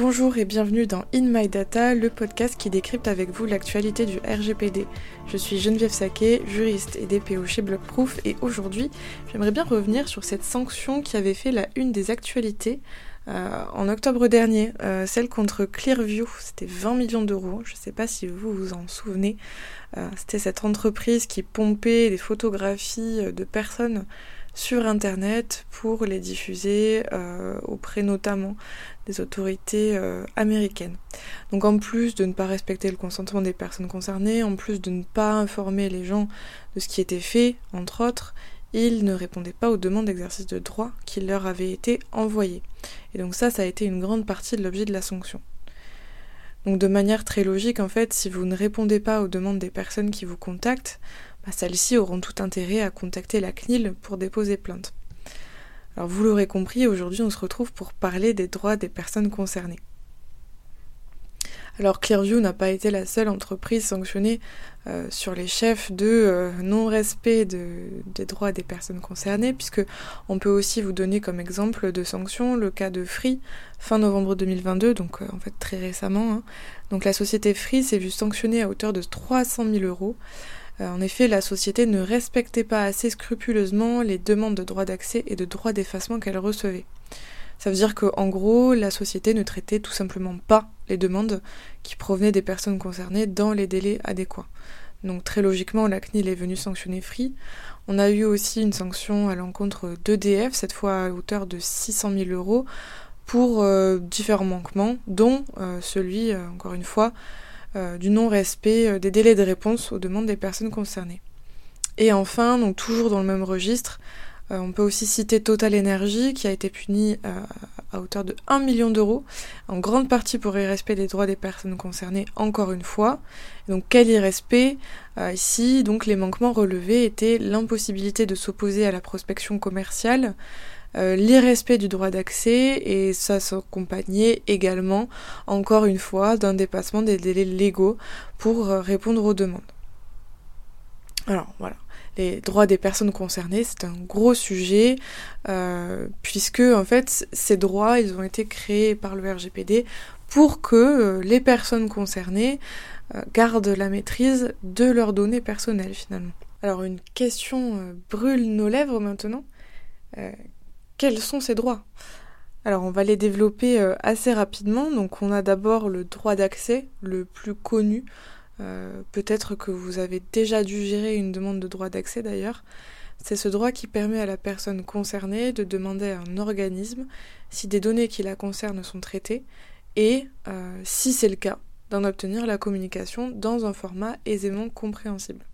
Bonjour et bienvenue dans In My Data, le podcast qui décrypte avec vous l'actualité du RGPD. Je suis Geneviève Saquet, juriste et DPO chez Blockproof et aujourd'hui j'aimerais bien revenir sur cette sanction qui avait fait la une des actualités euh, en octobre dernier, euh, celle contre Clearview, c'était 20 millions d'euros, je ne sais pas si vous vous en souvenez, euh, c'était cette entreprise qui pompait les photographies de personnes sur Internet pour les diffuser auprès notamment des autorités américaines. Donc en plus de ne pas respecter le consentement des personnes concernées, en plus de ne pas informer les gens de ce qui était fait, entre autres, ils ne répondaient pas aux demandes d'exercice de droit qui leur avaient été envoyées. Et donc ça, ça a été une grande partie de l'objet de la sanction. Donc de manière très logique, en fait, si vous ne répondez pas aux demandes des personnes qui vous contactent, bah, celles-ci auront tout intérêt à contacter la CNIL pour déposer plainte. Alors vous l'aurez compris, aujourd'hui on se retrouve pour parler des droits des personnes concernées. Alors Clearview n'a pas été la seule entreprise sanctionnée euh, sur les chefs de euh, non-respect des droits des personnes concernées, puisque on peut aussi vous donner comme exemple de sanction le cas de Free fin novembre 2022, donc euh, en fait très récemment. Hein. Donc la société Free s'est vue sanctionnée à hauteur de 300 000 euros. En effet, la société ne respectait pas assez scrupuleusement les demandes de droits d'accès et de droits d'effacement qu'elle recevait. Ça veut dire qu'en gros, la société ne traitait tout simplement pas les demandes qui provenaient des personnes concernées dans les délais adéquats. Donc très logiquement, la CNIL est venue sanctionner Free. On a eu aussi une sanction à l'encontre d'EDF, cette fois à hauteur de 600 000 euros, pour euh, différents manquements, dont euh, celui, euh, encore une fois, du non-respect des délais de réponse aux demandes des personnes concernées. Et enfin, donc toujours dans le même registre, euh, on peut aussi citer Total Energy qui a été puni euh, à hauteur de 1 million d'euros, en grande partie pour irrespect des droits des personnes concernées, encore une fois. donc quel irrespect euh, Ici, donc les manquements relevés étaient l'impossibilité de s'opposer à la prospection commerciale, l'irrespect du droit d'accès et ça s'accompagnait également, encore une fois, d'un dépassement des délais légaux pour répondre aux demandes. Alors voilà les droits des personnes concernées, c'est un gros sujet, euh, puisque en fait ces droits, ils ont été créés par le RGPD pour que euh, les personnes concernées euh, gardent la maîtrise de leurs données personnelles finalement. Alors une question brûle nos lèvres maintenant. Quels sont ces droits? Alors on va les développer assez rapidement. Donc on a d'abord le droit d'accès, le plus connu, euh, peut-être que vous avez déjà dû gérer une demande de droit d'accès d'ailleurs. C'est ce droit qui permet à la personne concernée de demander à un organisme si des données qui la concernent sont traitées et, euh, si c'est le cas, d'en obtenir la communication dans un format aisément compréhensible.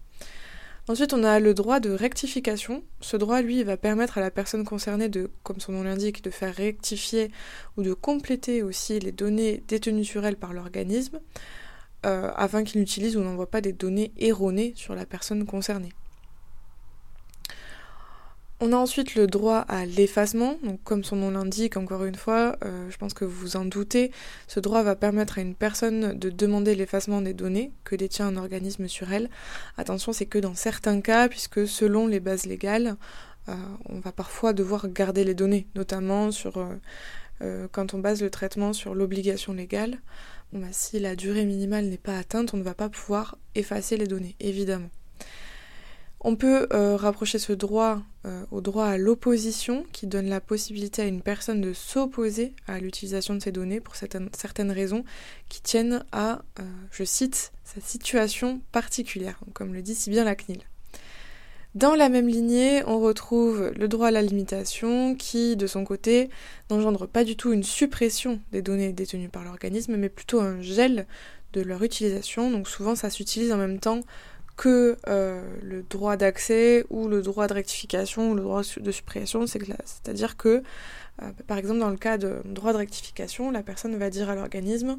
Ensuite, on a le droit de rectification. Ce droit, lui, va permettre à la personne concernée de, comme son nom l'indique, de faire rectifier ou de compléter aussi les données détenues sur elle par l'organisme. Euh, afin qu'il n'utilise ou n'envoie pas des données erronées sur la personne concernée. On a ensuite le droit à l'effacement, donc comme son nom l'indique, encore une fois, euh, je pense que vous vous en doutez, ce droit va permettre à une personne de demander l'effacement des données que détient un organisme sur elle. Attention, c'est que dans certains cas, puisque selon les bases légales, euh, on va parfois devoir garder les données, notamment sur quand on base le traitement sur l'obligation légale. Bah, si la durée minimale n'est pas atteinte, on ne va pas pouvoir effacer les données, évidemment. On peut euh, rapprocher ce droit euh, au droit à l'opposition, qui donne la possibilité à une personne de s'opposer à l'utilisation de ces données pour certaines, raisons qui tiennent à, euh, je cite, sa situation particulière, comme le dit si bien la CNIL. Dans la même lignée, on retrouve le droit à la limitation qui, de son côté, n'engendre pas du tout une suppression des données détenues par l'organisme, mais plutôt un gel de leur utilisation. Donc souvent ça s'utilise en même temps que euh, le droit d'accès ou le droit de rectification ou le droit de suppression. C'est-à-dire que, euh, par exemple, dans le cas de droit de rectification, la personne va dire à l'organisme,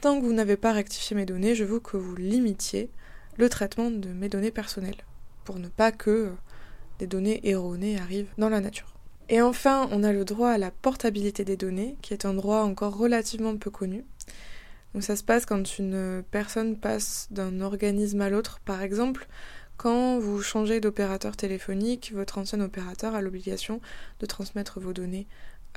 tant que vous n'avez pas rectifié mes données, je veux que vous limitiez le traitement de mes données personnelles pour ne pas que des données erronées arrivent dans la nature. Et enfin, on a le droit à la portabilité des données, qui est un droit encore relativement peu connu. Donc ça se passe quand une personne passe d'un organisme à l'autre. Par exemple, quand vous changez d'opérateur téléphonique, votre ancien opérateur a l'obligation de transmettre vos données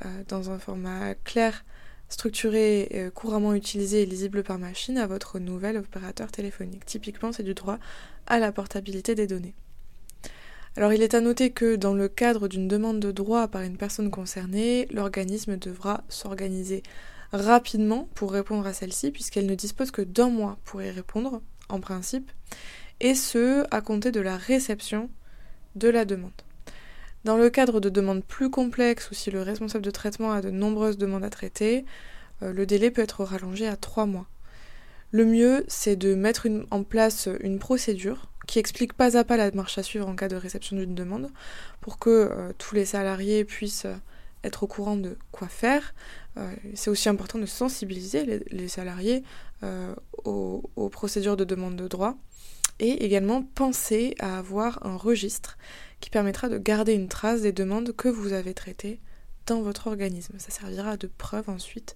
euh, dans un format clair, structuré, euh, couramment utilisé et lisible par machine à votre nouvel opérateur téléphonique. Typiquement, c'est du droit à la portabilité des données. Alors il est à noter que dans le cadre d'une demande de droit par une personne concernée, l'organisme devra s'organiser rapidement pour répondre à celle-ci, puisqu'elle ne dispose que d'un mois pour y répondre, en principe, et ce, à compter de la réception de la demande. Dans le cadre de demandes plus complexes ou si le responsable de traitement a de nombreuses demandes à traiter, euh, le délai peut être rallongé à trois mois. Le mieux, c'est de mettre en place une procédure qui explique pas à pas la démarche à suivre en cas de réception d'une demande pour que euh, tous les salariés puissent euh, être au courant de quoi faire. c'est aussi important de sensibiliser les, salariés aux, aux, procédures de demande de droit et également penser à avoir un registre qui permettra de garder une trace des demandes que vous avez traitées dans votre organisme. Ça servira de preuve ensuite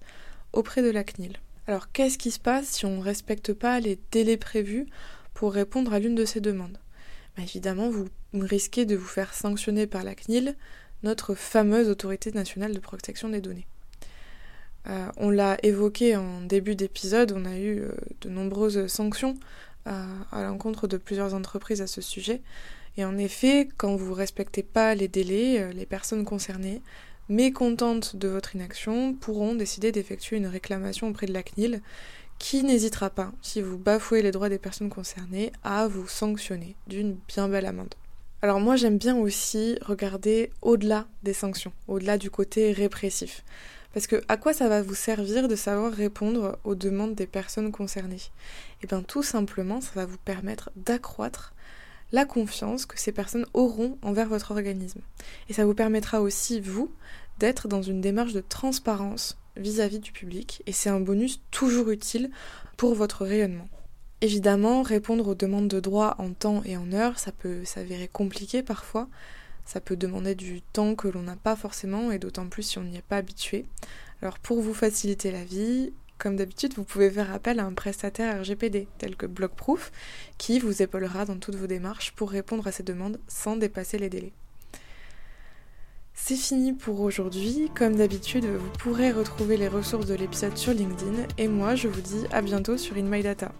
auprès de la CNIL. Alors qu'est-ce qui se passe si on ne respecte pas les délais prévus pour répondre à l'une de ces demandes? Bah, Évidemment, vous risquez de vous faire sanctionner par la CNIL, notre fameuse autorité nationale de protection des données. Euh, on l'a évoqué en début d'épisode, on a eu euh, de nombreuses sanctions euh, à l'encontre de plusieurs entreprises à ce sujet. Et en effet, quand vous ne respectez pas les délais, les personnes concernées mécontentes de votre inaction pourront décider d'effectuer une réclamation auprès de la CNIL qui n'hésitera pas, si vous bafouez les droits des personnes concernées, à vous sanctionner d'une bien belle amende. Alors moi j'aime bien aussi regarder au-delà des sanctions, au-delà du côté répressif. Parce que à quoi ça va vous servir de savoir répondre aux demandes des personnes concernées? Eh bien tout simplement ça va vous permettre d'accroître la confiance que ces personnes auront envers votre organisme. Et ça vous permettra aussi, vous, d'être dans une démarche de transparence vis-à-vis du public, et c'est un bonus toujours utile pour votre rayonnement. Évidemment, répondre aux demandes de droit en temps et en heure, ça peut s'avérer compliqué parfois, ça peut demander du temps que l'on n'a pas forcément, et d'autant plus si on n'y est pas habitué. Alors pour vous faciliter la vie, comme d'habitude, vous pouvez faire appel à un prestataire RGPD, tel que Blockproof, qui vous épaulera dans toutes vos démarches pour répondre à ces demandes sans dépasser les délais. C'est fini pour aujourd'hui. Comme d'habitude, vous pourrez retrouver les ressources de l'épisode sur LinkedIn et moi je vous dis à bientôt sur In My Data.